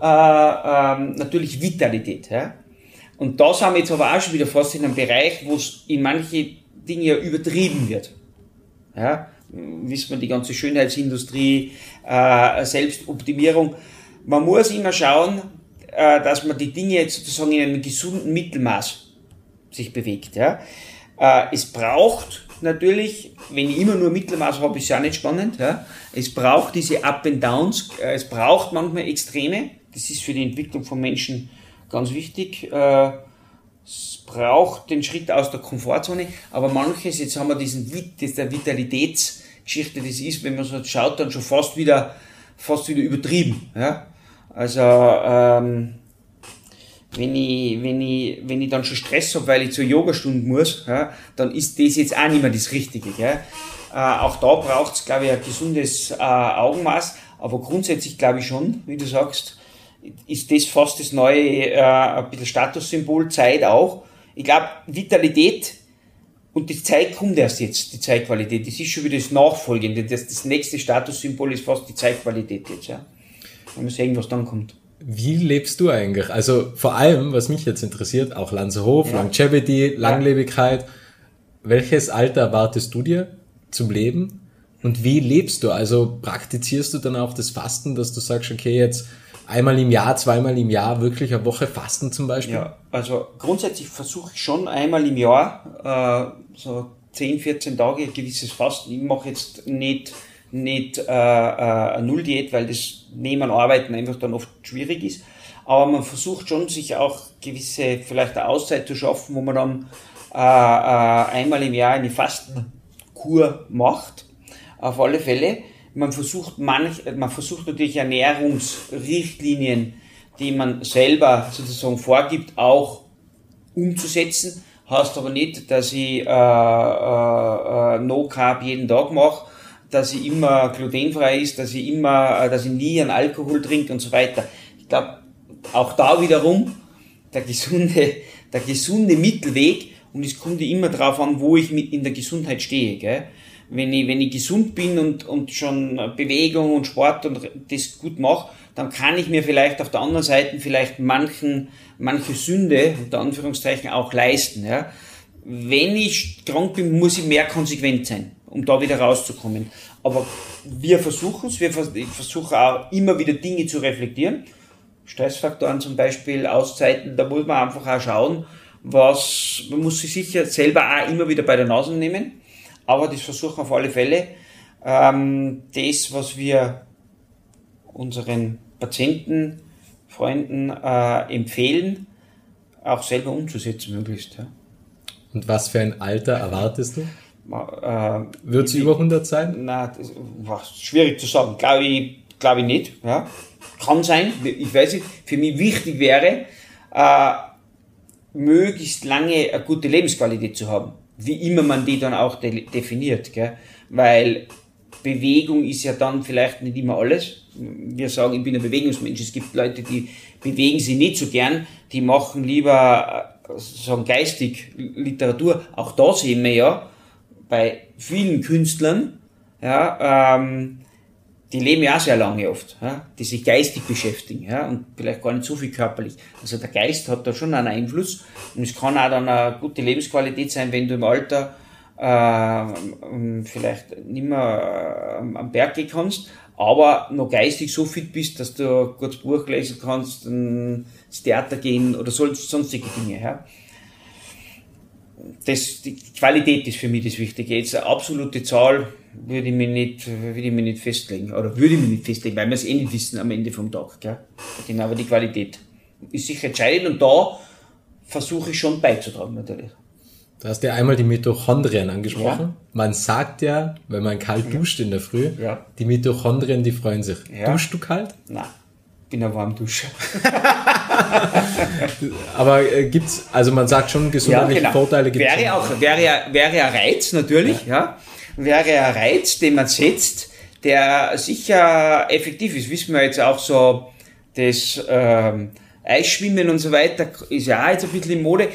äh, ähm, natürlich Vitalität. Ja? Und da sind wir jetzt aber auch schon wieder fast in einem Bereich, wo es in manche Dinge ja übertrieben wird. Ja? Wissen wir, die ganze Schönheitsindustrie, äh, Selbstoptimierung. Man muss immer schauen, äh, dass man die Dinge jetzt sozusagen in einem gesunden Mittelmaß sich bewegt. Ja? Äh, es braucht natürlich, wenn ich immer nur Mittelmaß habe, ist ja nicht spannend. Ja? Es braucht diese Up and Downs, äh, es braucht manchmal Extreme. Das ist für die Entwicklung von Menschen ganz wichtig. Äh, es braucht den Schritt aus der Komfortzone, aber manches, jetzt haben wir diesen das der Vitalitätsgeschichte, das ist, wenn man so schaut, dann schon fast wieder, fast wieder übertrieben. Ja? Also, ähm, wenn ich, wenn ich, wenn ich dann schon Stress habe, weil ich zur Yogastunde muss, ja, dann ist das jetzt auch nicht mehr das Richtige. Gell? Äh, auch da braucht es, glaube ich, ein gesundes äh, Augenmaß. Aber grundsätzlich glaube ich schon, wie du sagst, ist das fast das neue äh, ein bisschen Statussymbol, Zeit auch. Ich glaube, Vitalität und die Zeit kommt erst jetzt, die Zeitqualität. Das ist schon wieder das Nachfolgende. Das, das nächste Statussymbol ist fast die Zeitqualität jetzt. Ja. Mal sehen, was dann kommt. Wie lebst du eigentlich? Also vor allem, was mich jetzt interessiert, auch Lanzerhof, ja. Longevity, Langlebigkeit. Ja. Welches Alter erwartest du dir zum Leben? Und wie lebst du? Also praktizierst du dann auch das Fasten, dass du sagst, okay, jetzt einmal im Jahr, zweimal im Jahr wirklich eine Woche fasten zum Beispiel? Ja, also grundsätzlich versuche ich schon einmal im Jahr, äh, so 10, 14 Tage gewisses Fasten. Ich mache jetzt nicht, nicht äh, äh, eine Nulldiät, weil das neben Arbeiten einfach dann oft schwierig ist. Aber man versucht schon, sich auch gewisse, vielleicht eine Auszeit zu schaffen, wo man dann äh, äh, einmal im Jahr eine Fastenkur macht. Auf alle Fälle man versucht manch, man versucht natürlich Ernährungsrichtlinien, die man selber sozusagen vorgibt, auch umzusetzen. Heißt aber nicht, dass ich äh, äh, äh, No Carb jeden Tag mache, dass ich immer glutenfrei ist, dass ich immer, äh, dass ich nie einen Alkohol trinke und so weiter. Ich glaube, auch da wiederum der gesunde, der gesunde Mittelweg und es kommt immer darauf an, wo ich mit in der Gesundheit stehe. Gell? Wenn ich, wenn ich gesund bin und, und schon Bewegung und Sport und das gut mache, dann kann ich mir vielleicht auf der anderen Seite vielleicht manchen, manche Sünde, unter Anführungszeichen, auch leisten. Ja. Wenn ich krank bin, muss ich mehr konsequent sein, um da wieder rauszukommen. Aber wir versuchen es, wir, ich versuche auch immer wieder Dinge zu reflektieren. Stressfaktoren zum Beispiel, Auszeiten, da muss man einfach auch schauen, was, man muss sich sicher selber auch immer wieder bei der Nase nehmen aber das versuchen wir auf alle Fälle. Ähm, das, was wir unseren Patienten, Freunden äh, empfehlen, auch selber umzusetzen möglichst. Ja. Und was für ein Alter erwartest du? Äh, Wird es über 100 sein? Nein, das war schwierig zu sagen. Glaube ich, glaube ich nicht. Ja. Kann sein, ich weiß nicht. Für mich wichtig wäre, äh, möglichst lange eine gute Lebensqualität zu haben wie immer man die dann auch de definiert, gell? weil Bewegung ist ja dann vielleicht nicht immer alles. Wir sagen, ich bin ein Bewegungsmensch. Es gibt Leute, die bewegen sich nicht so gern, die machen lieber äh, sagen geistig Literatur. Auch da sehen wir ja bei vielen Künstlern, ja, ähm, die leben ja auch sehr lange oft, ja, die sich geistig beschäftigen ja, und vielleicht gar nicht so viel körperlich. Also der Geist hat da schon einen Einfluss und es kann auch dann eine gute Lebensqualität sein, wenn du im Alter äh, vielleicht nicht mehr äh, am Berg gehen kannst, aber noch geistig so fit bist, dass du kurz Buch lesen kannst, ins Theater gehen oder sonstige Dinge. Ja. Das, die Qualität ist für mich das Wichtige. Jetzt eine absolute Zahl, würde ich mich nicht, würde ich mich nicht festlegen. Oder würde ich mich nicht festlegen, weil wir es eh nicht wissen am Ende vom Tag. Gell? Genau, aber die Qualität ist sicher entscheidend und da versuche ich schon beizutragen natürlich. Du hast ja einmal die Mitochondrien angesprochen. Ja. Man sagt ja, wenn man kalt duscht in der Früh, ja. die Mitochondrien, die freuen sich. Ja. Duschst du kalt? Nein, bin ein Warmduscher. Aber äh, gibt's, also man sagt schon, gesundheitliche ja, genau. Vorteile gibt es. Wäre auch, wäre, wäre ein Reiz natürlich, ja wäre ein Reiz, den man setzt, der sicher effektiv ist. Wissen wir jetzt auch so, das ähm, Eisschwimmen und so weiter ist ja auch jetzt ein bisschen in Mode.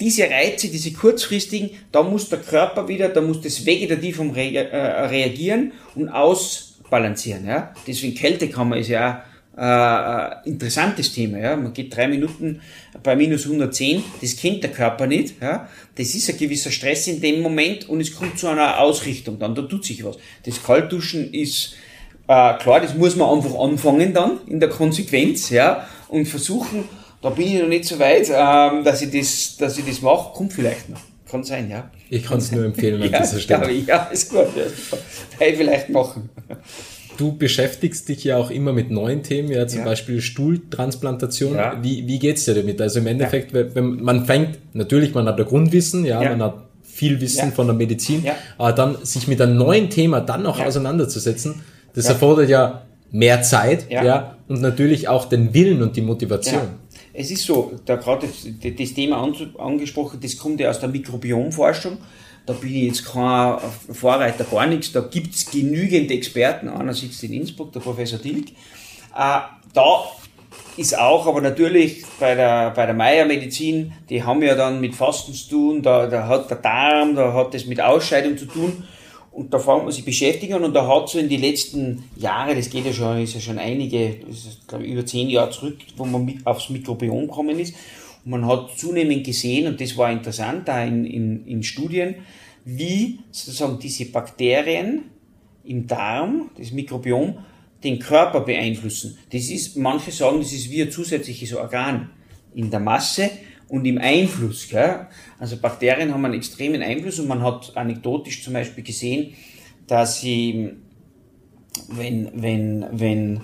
Diese Reize, diese kurzfristigen, da muss der Körper wieder, da muss das Vegetativum re äh, reagieren und ausbalancieren. Ja? Deswegen Kältekammer ist ja auch äh, interessantes Thema. Ja? Man geht drei Minuten bei minus 110, das kennt der Körper nicht. Ja? Das ist ein gewisser Stress in dem Moment und es kommt zu einer Ausrichtung dann, da tut sich was. Das Kaltduschen ist äh, klar, das muss man einfach anfangen dann in der Konsequenz ja? und versuchen, da bin ich noch nicht so weit, ähm, dass, ich das, dass ich das mache, kommt vielleicht noch. Kann sein, ja. Ich kann es nur empfehlen an ja, dieser Stelle. Ja, ist gut. Ja, Hey, vielleicht machen. Du beschäftigst dich ja auch immer mit neuen Themen, ja, zum ja. Beispiel Stuhltransplantation. Ja. Wie, wie geht's dir damit? Also im Endeffekt, ja. wenn man fängt, natürlich, man hat der Grundwissen, ja, man hat viel Wissen von der Medizin, aber dann sich mit einem neuen Thema dann noch auseinanderzusetzen, das erfordert ja mehr Zeit, ja. und natürlich auch den Willen und die Motivation. es ist so, da gerade das Thema angesprochen, das kommt ja aus der Mikrobiomforschung. Da bin ich jetzt kein Vorreiter, gar nichts. Da gibt's genügend Experten. Einer sitzt in Innsbruck, der Professor Dilk. Äh, da ist auch, aber natürlich bei der, bei der Meiermedizin, die haben ja dann mit Fasten zu tun, da, da hat der Darm, da hat das mit Ausscheidung zu tun. Und da fängt man sich beschäftigen und da hat so in die letzten Jahre, das geht ja schon, ist ja schon einige, das ist glaube ich über zehn Jahre zurück, wo man mit aufs Mikrobiom gekommen ist. Und man hat zunehmend gesehen, und das war interessant da in, in, in Studien, wie sozusagen diese Bakterien im Darm, das Mikrobiom, den Körper beeinflussen. Das ist, manche sagen, das ist wie ein zusätzliches Organ in der Masse und im Einfluss. Gell? Also Bakterien haben einen extremen Einfluss und man hat anekdotisch zum Beispiel gesehen, dass sie, wenn, wenn, wenn,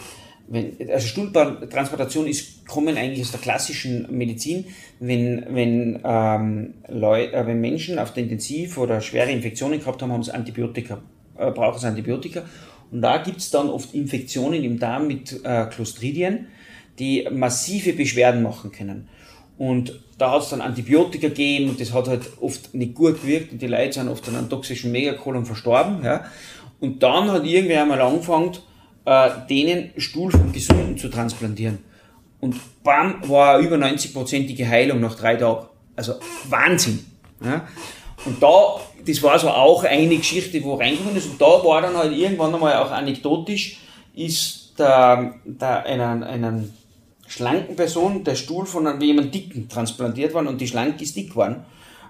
wenn, also Stuhltransplantation ist, kommen eigentlich aus der klassischen Medizin, wenn, wenn, ähm, Leute, äh, wenn Menschen auf der Intensiv oder schwere Infektionen gehabt haben, haben sie Antibiotika, äh, brauchen sie Antibiotika und da gibt's dann oft Infektionen im Darm mit äh, Clostridien, die massive Beschwerden machen können. Und da hat es dann Antibiotika gegeben und das hat halt oft nicht gut gewirkt und die Leute sind oft an einem toxischen Megakolon verstorben. Ja. Und dann hat irgendwer einmal angefangen, äh, denen Stuhl vom Gesunden zu transplantieren. Und bam, war über 90-prozentige Heilung nach drei Tagen. Also Wahnsinn. Ja. Und da das war so auch eine Geschichte, wo reingekommen ist. Und da war dann halt irgendwann einmal auch anekdotisch, ist da, da einer, einen schlanken Person der Stuhl von einem, jemand dicken transplantiert worden und die schlank ist dick geworden,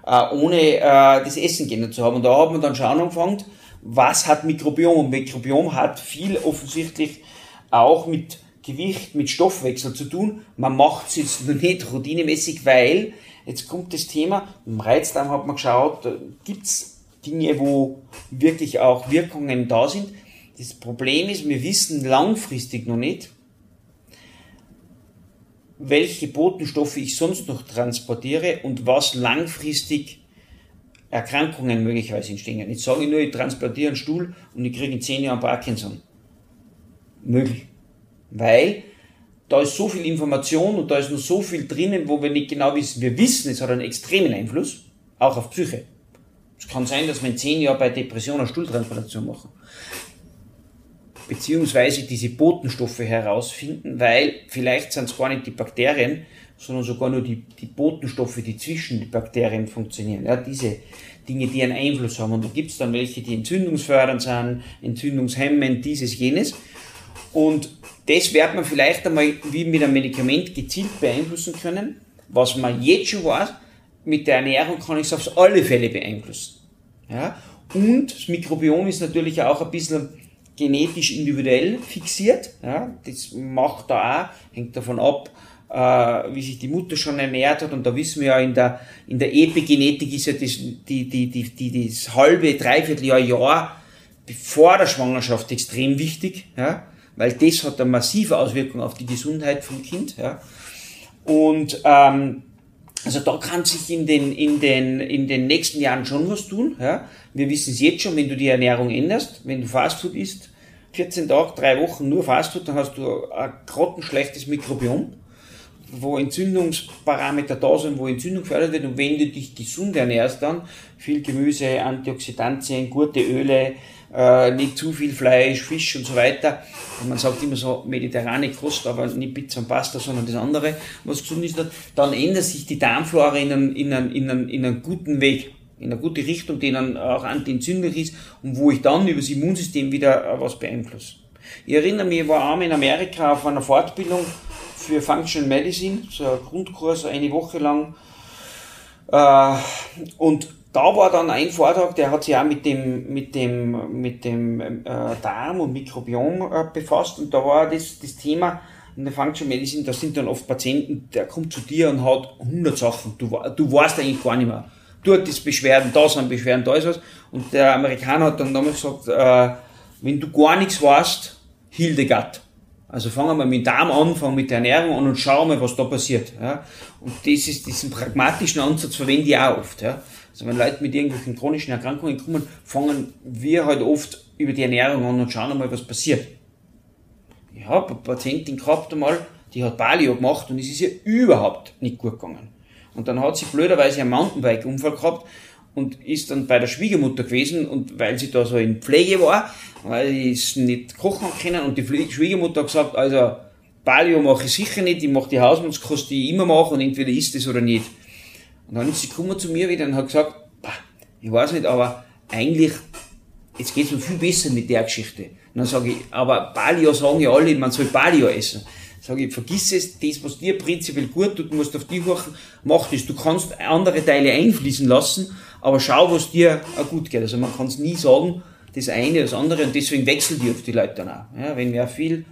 ohne äh, das Essen gehen zu haben. Und da hat man dann schon angefangen, was hat Mikrobiom? Und Mikrobiom hat viel offensichtlich auch mit Gewicht, mit Stoffwechsel zu tun. Man macht es jetzt noch nicht routinemäßig, weil Jetzt kommt das Thema, im Reizdarm hat man geschaut, gibt es Dinge, wo wirklich auch Wirkungen da sind. Das Problem ist, wir wissen langfristig noch nicht, welche Botenstoffe ich sonst noch transportiere und was langfristig Erkrankungen möglicherweise entstehen. Jetzt sage ich nur, ich transportiere einen Stuhl und ich kriege in 10 Jahren Parkinson. Möglich. Weil da ist so viel Information und da ist noch so viel drinnen, wo wir nicht genau wissen. Wir wissen, es hat einen extremen Einfluss, auch auf Psyche. Es kann sein, dass wir in zehn Jahren bei Depression eine Stuhltransplantation machen. Beziehungsweise diese Botenstoffe herausfinden, weil vielleicht sind es gar nicht die Bakterien, sondern sogar nur die, die Botenstoffe, die zwischen den Bakterien funktionieren. Ja, diese Dinge, die einen Einfluss haben. Und da gibt es dann welche, die entzündungsfördernd sind, entzündungshemmend, dieses, jenes. Und das wird man vielleicht einmal wie mit einem Medikament gezielt beeinflussen können. Was man jetzt schon weiß, mit der Ernährung kann ich es auf alle Fälle beeinflussen. Ja? Und das Mikrobiom ist natürlich auch ein bisschen genetisch individuell fixiert. Ja? Das macht da auch, hängt davon ab, äh, wie sich die Mutter schon ernährt hat. Und da wissen wir ja, in der, in der Epigenetik ist ja das, die, die, die, die, das halbe, dreiviertel Jahr, Jahr vor der Schwangerschaft extrem wichtig. Ja? weil das hat eine massive Auswirkung auf die Gesundheit vom Kind. Ja. Und ähm, also da kann sich in den, in, den, in den nächsten Jahren schon was tun. Ja. Wir wissen es jetzt schon, wenn du die Ernährung änderst, wenn du Fastfood isst, 14 Tage, drei Wochen nur Fastfood, dann hast du ein grottenschlechtes Mikrobiom, wo Entzündungsparameter da sind, wo Entzündung gefördert wird. Und wenn du dich gesund ernährst, dann viel Gemüse, Antioxidantien, gute Öle, äh, nicht zu viel Fleisch, Fisch und so weiter. Und man sagt immer so mediterrane Kost, aber nicht Pizza und Pasta, sondern das andere, was gesund ist. Dann ändert sich die Darmflora in einen, in einen, in einen, in einen guten Weg, in eine gute Richtung, die dann auch antientzündlich ist und wo ich dann über das Immunsystem wieder was beeinflusse. Ich erinnere mich, ich war einmal in Amerika auf einer Fortbildung für Functional Medicine, so ein Grundkurs, eine Woche lang. Äh, und da war dann ein Vortrag, der hat sich auch mit dem, mit dem, mit dem äh, Darm und Mikrobiom äh, befasst und da war das, das Thema in der Functional Medicine, da sind dann oft Patienten, der kommt zu dir und hat 100 Sachen, du, du weißt eigentlich gar nicht mehr. Dort ist Beschwerden, da sind Beschwerden, da ist was. Und der Amerikaner hat dann damals gesagt, äh, wenn du gar nichts weißt, Hildegard. Also fangen wir mit dem Darm an, fangen mit der Ernährung an und schauen mal, was da passiert. Ja? Und das ist, diesen pragmatischen Ansatz verwende ich auch oft. Ja? Also wenn Leute mit irgendwelchen chronischen Erkrankungen kommen, fangen wir halt oft über die Ernährung an und schauen mal, was passiert. Ich habe eine Patientin gehabt einmal, die hat Palio gemacht und es ist ihr überhaupt nicht gut gegangen. Und dann hat sie blöderweise einen Mountainbike-Unfall gehabt und ist dann bei der Schwiegermutter gewesen und weil sie da so in Pflege war, weil sie es nicht kochen können und die Schwiegermutter hat gesagt, also Palio mache ich sicher nicht, ich mache die Hausmannskost, die ich immer mache und entweder isst es oder nicht. Und dann ist sie gekommen zu mir wieder und hat gesagt, ich weiß nicht, aber eigentlich, jetzt geht's mir viel besser mit der Geschichte. Und dann sage ich, aber Palio sagen ja alle, man soll Palio essen. Sage ich, vergiss es, das, was dir prinzipiell gut tut, du musst auf die hoch, mach das. Du kannst andere Teile einfließen lassen, aber schau, was dir auch gut geht. Also man kann es nie sagen, das eine, das andere, und deswegen wechseln die auf die Leute dann auch. Ja, wenn wer viel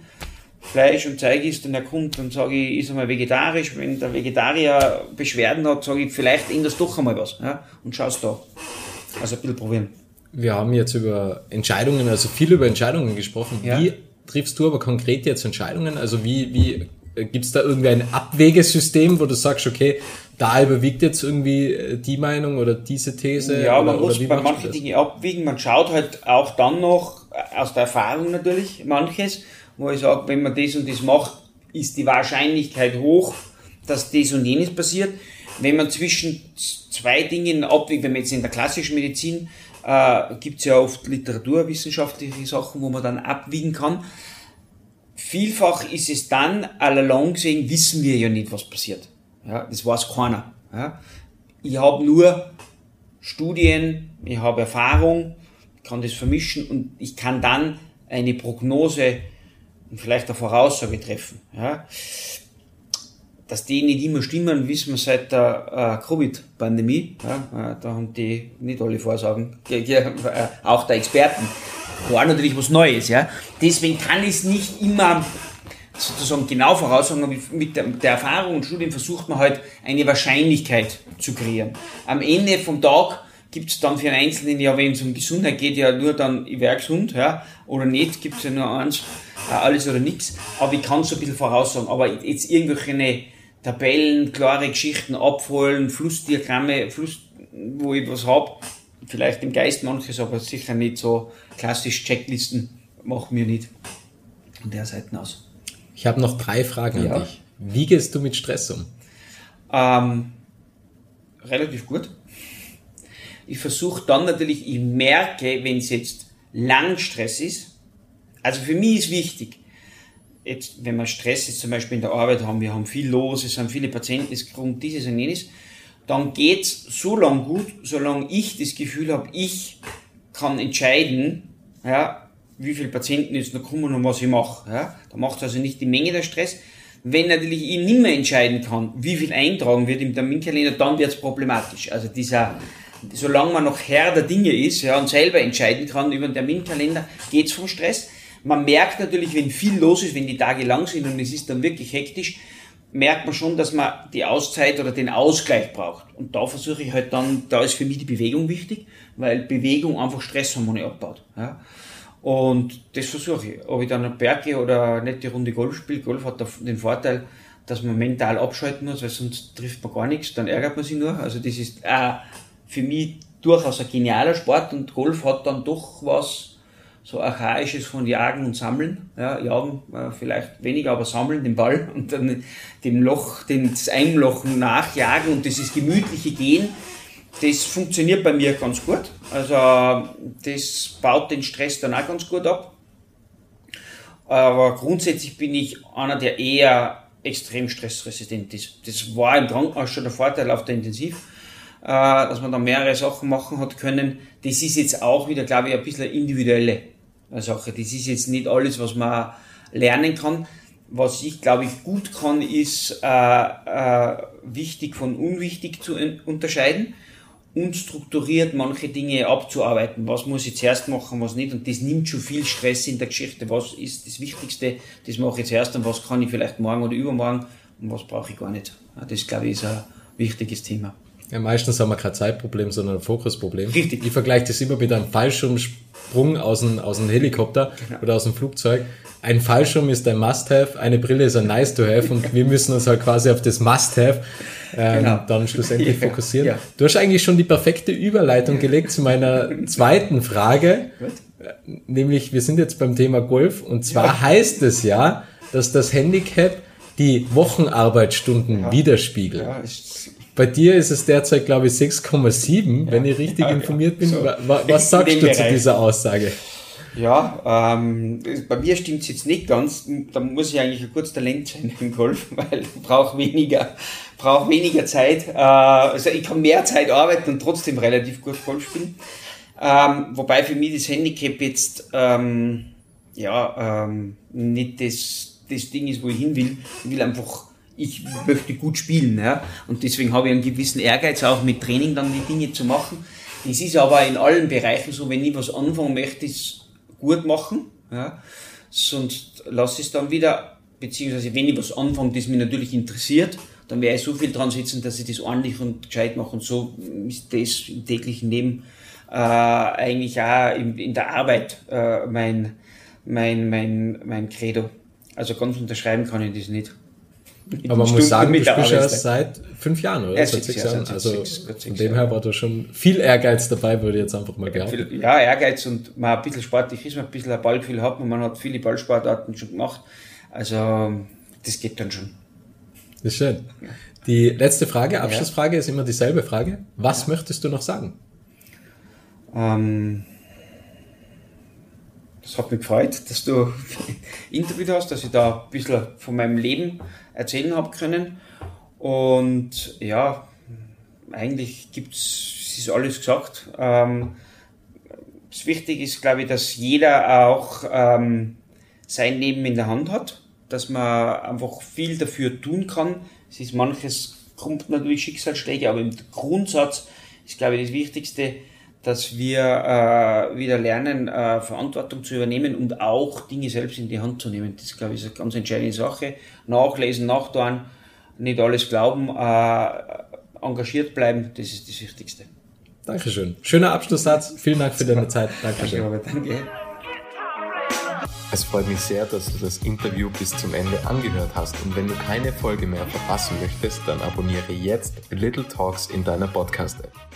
Fleisch und Zeug isst und er kommt, dann sage ich, ist einmal vegetarisch. Wenn der Vegetarier Beschwerden hat, sage ich, vielleicht änderst doch einmal was. Ja, und schaust da. Also ein bisschen probieren. Wir haben jetzt über Entscheidungen, also viel über Entscheidungen gesprochen. Ja. Wie triffst du aber konkret jetzt Entscheidungen? Also wie, wie äh, gibt's da irgendwie ein Abwegesystem, wo du sagst, okay, da überwiegt jetzt irgendwie äh, die Meinung oder diese These? Ja, oder, man muss bei manchen Dingen abwiegen. Man schaut halt auch dann noch, äh, aus der Erfahrung natürlich, manches, wo ich sage, wenn man das und das macht, ist die Wahrscheinlichkeit hoch, dass das und jenes passiert. Wenn man zwischen zwei Dingen abwiegt, wenn man jetzt in der klassischen Medizin äh, gibt es ja oft literaturwissenschaftliche Sachen, wo man dann abwiegen kann. Vielfach ist es dann, allalong gesehen, wissen wir ja nicht, was passiert. Ja, das weiß keiner. Ja. Ich habe nur Studien, ich habe Erfahrung, kann das vermischen und ich kann dann eine Prognose und vielleicht eine Voraussage treffen. Ja. Dass die nicht immer stimmen, wissen wir seit der äh, Covid-Pandemie. Ja, äh, da haben die nicht alle Vorsagen, äh, auch der Experten. War natürlich was Neues. Ja. Deswegen kann ich es nicht immer sozusagen genau voraussagen, aber mit der, der, Erfahrung und Studien versucht man halt eine Wahrscheinlichkeit zu kreieren. Am Ende vom Tag gibt es dann für einen Einzelnen, ja, wenn es um Gesundheit geht, ja nur dann, ich wäre gesund, ja, oder nicht, gibt es ja nur eins, äh, alles oder nichts. Aber ich kann so ein bisschen voraussagen. Aber jetzt irgendwelche Tabellen, klare Geschichten abholen, Flussdiagramme, Fluss, wo ich was hab, vielleicht im Geist manches, aber sicher nicht so klassisch Checklisten, machen wir nicht von der Seite aus. Ich habe noch drei Fragen ja. an dich. Wie gehst du mit Stress um? Ähm, relativ gut. Ich versuche dann natürlich, ich merke, wenn es jetzt Langstress ist, also für mich ist wichtig, jetzt, wenn wir Stress jetzt zum Beispiel in der Arbeit haben, wir haben viel los, es sind viele Patienten, es kommt dieses und jenes, dann geht's so lang gut, solange ich das Gefühl habe, ich kann entscheiden, ja, wie viele Patienten jetzt noch kommen und was ich mache. Ja. Da macht also nicht die Menge der Stress. Wenn natürlich ich nicht mehr entscheiden kann, wie viel eintragen wird im Terminkalender, dann wird's problematisch. Also dieser, solange man noch Herr der Dinge ist ja, und selber entscheiden kann über den Terminkalender, geht's vom Stress. Man merkt natürlich, wenn viel los ist, wenn die Tage lang sind und es ist dann wirklich hektisch, merkt man schon, dass man die Auszeit oder den Ausgleich braucht. Und da versuche ich halt dann, da ist für mich die Bewegung wichtig, weil Bewegung einfach Stresshormone abbaut. Ja. Und das versuche ich. Ob ich dann eine Berge oder eine nette Runde Golf spiele, Golf hat den Vorteil, dass man mental abschalten muss, weil sonst trifft man gar nichts, dann ärgert man sich nur. Also das ist äh, für mich durchaus ein genialer Sport und Golf hat dann doch was so archaisches von Jagen und Sammeln. Ja, jagen äh, vielleicht weniger, aber sammeln den Ball und dann dem Loch, dem, das Einlochen nachjagen und dieses gemütliche Gehen. Das funktioniert bei mir ganz gut. Also das baut den Stress dann auch ganz gut ab. Aber grundsätzlich bin ich einer, der eher extrem stressresistent ist. Das war im Krankenhaus schon der Vorteil auf der Intensiv, äh, dass man da mehrere Sachen machen hat können. Das ist jetzt auch wieder, glaube ich, ein bisschen individuelle Sache. Das ist jetzt nicht alles, was man lernen kann. Was ich, glaube ich, gut kann, ist äh, äh, wichtig von unwichtig zu unterscheiden und strukturiert manche Dinge abzuarbeiten. Was muss ich zuerst machen, was nicht. Und das nimmt schon viel Stress in der Geschichte. Was ist das Wichtigste? Das mache ich zuerst und was kann ich vielleicht morgen oder übermorgen und was brauche ich gar nicht. Das, glaube ich, ist ein wichtiges Thema. Ja, meistens haben wir kein Zeitproblem, sondern ein Fokusproblem. Richtig. Ich vergleiche das immer mit einem Fallschirmsprung aus einem, aus einem Helikopter genau. oder aus einem Flugzeug. Ein Fallschirm ist ein Must-Have, eine Brille ist ein Nice-to-Have und wir müssen uns halt quasi auf das Must-Have ähm, genau. dann schlussendlich ja, fokussieren. Ja. Du hast eigentlich schon die perfekte Überleitung gelegt zu meiner zweiten Frage, nämlich wir sind jetzt beim Thema Golf und zwar ja. heißt es ja, dass das Handicap die Wochenarbeitsstunden Ja. widerspiegeln. Ja, ist, Bei dir ist es derzeit, glaube ich, 6,7, wenn ich richtig Ja, ja. informiert bin. So. Wa- wa- In Was sagst du zu dieser Aussage? ja ähm, bei mir stimmt es jetzt nicht ganz. Da muss ich eigentlich ein kurzes Talent sein im Golf, weil ich brauche weniger, brauch weniger Zeit. Äh, also ich kann mehr Zeit arbeiten und trotzdem relativ gut Golf spielen. Ähm, wobei für mich das Handicap jetzt ähm, ja, ähm, nicht das, das Ding ist, wo ich hin will. Ich will einfach, ich möchte gut spielen. Ja? Und deswegen habe ich einen gewissen Ehrgeiz, auch mit Training dann die Dinge zu machen. Das ist aber in allen Bereichen so, wenn ich was anfangen möchte, ist gut machen. Ja? Sonst lasse ich es dann wieder, beziehungsweise wenn ich was anfange, das mich natürlich interessiert, dann werde ich so viel dran setzen, dass ich das ordentlich und gescheit mache. Und so ist das im täglichen Leben äh, eigentlich auch in, in der Arbeit äh, mein, mein, mein, mein Credo. Also ganz unterschreiben kann ich das nicht. Aber man muss sagen, du der spielst ja seit fünf Jahren, oder? Ja, seit sechs sechs Jahre, Jahren. Also von dem her war da schon viel Ehrgeiz dabei, würde ich jetzt einfach mal. Viel- Ja, Ehrgeiz und man ein bisschen sportlich ist, man ein bisschen ein Ballgefühl hat, und man hat viele Ballsportarten schon gemacht. Also, das geht dann schon. Das ist schön. Die letzte Frage, Abschlussfrage, ist immer dieselbe Frage. Was möchtest du noch sagen? Ähm, das hat mich gefreut, dass du interviewt hast, dass ich da ein bisschen von meinem Leben erzählen habe können. Und ja, eigentlich gibt's, es ist alles gesagt. Ähm, das Wichtige ist, glaube ich, dass jeder auch ähm, sein Leben in der Hand hat, dass man einfach viel dafür tun kann. Es ist manches kommt natürlich Schicksalsschläge, aber im Grundsatz ist, glaube ich, das Wichtigste, dass wir äh, wieder lernen, äh, Verantwortung zu übernehmen und auch Dinge selbst in die Hand zu nehmen. Das, glaube ich, ist eine ganz entscheidende Sache. Nachlesen, nachtun, nicht alles glauben, äh, engagiert bleiben, das ist das Wichtigste. Dankeschön. Schöner Abschlusssatz. Vielen Dank für deine Zeit. Dankeschön. Robert, danke. Es freut mich sehr, dass du das Interview bis zum Ende angehört hast und wenn du keine Folge mehr verpassen möchtest, dann abonniere jetzt Little Talks in deiner Podcast-App.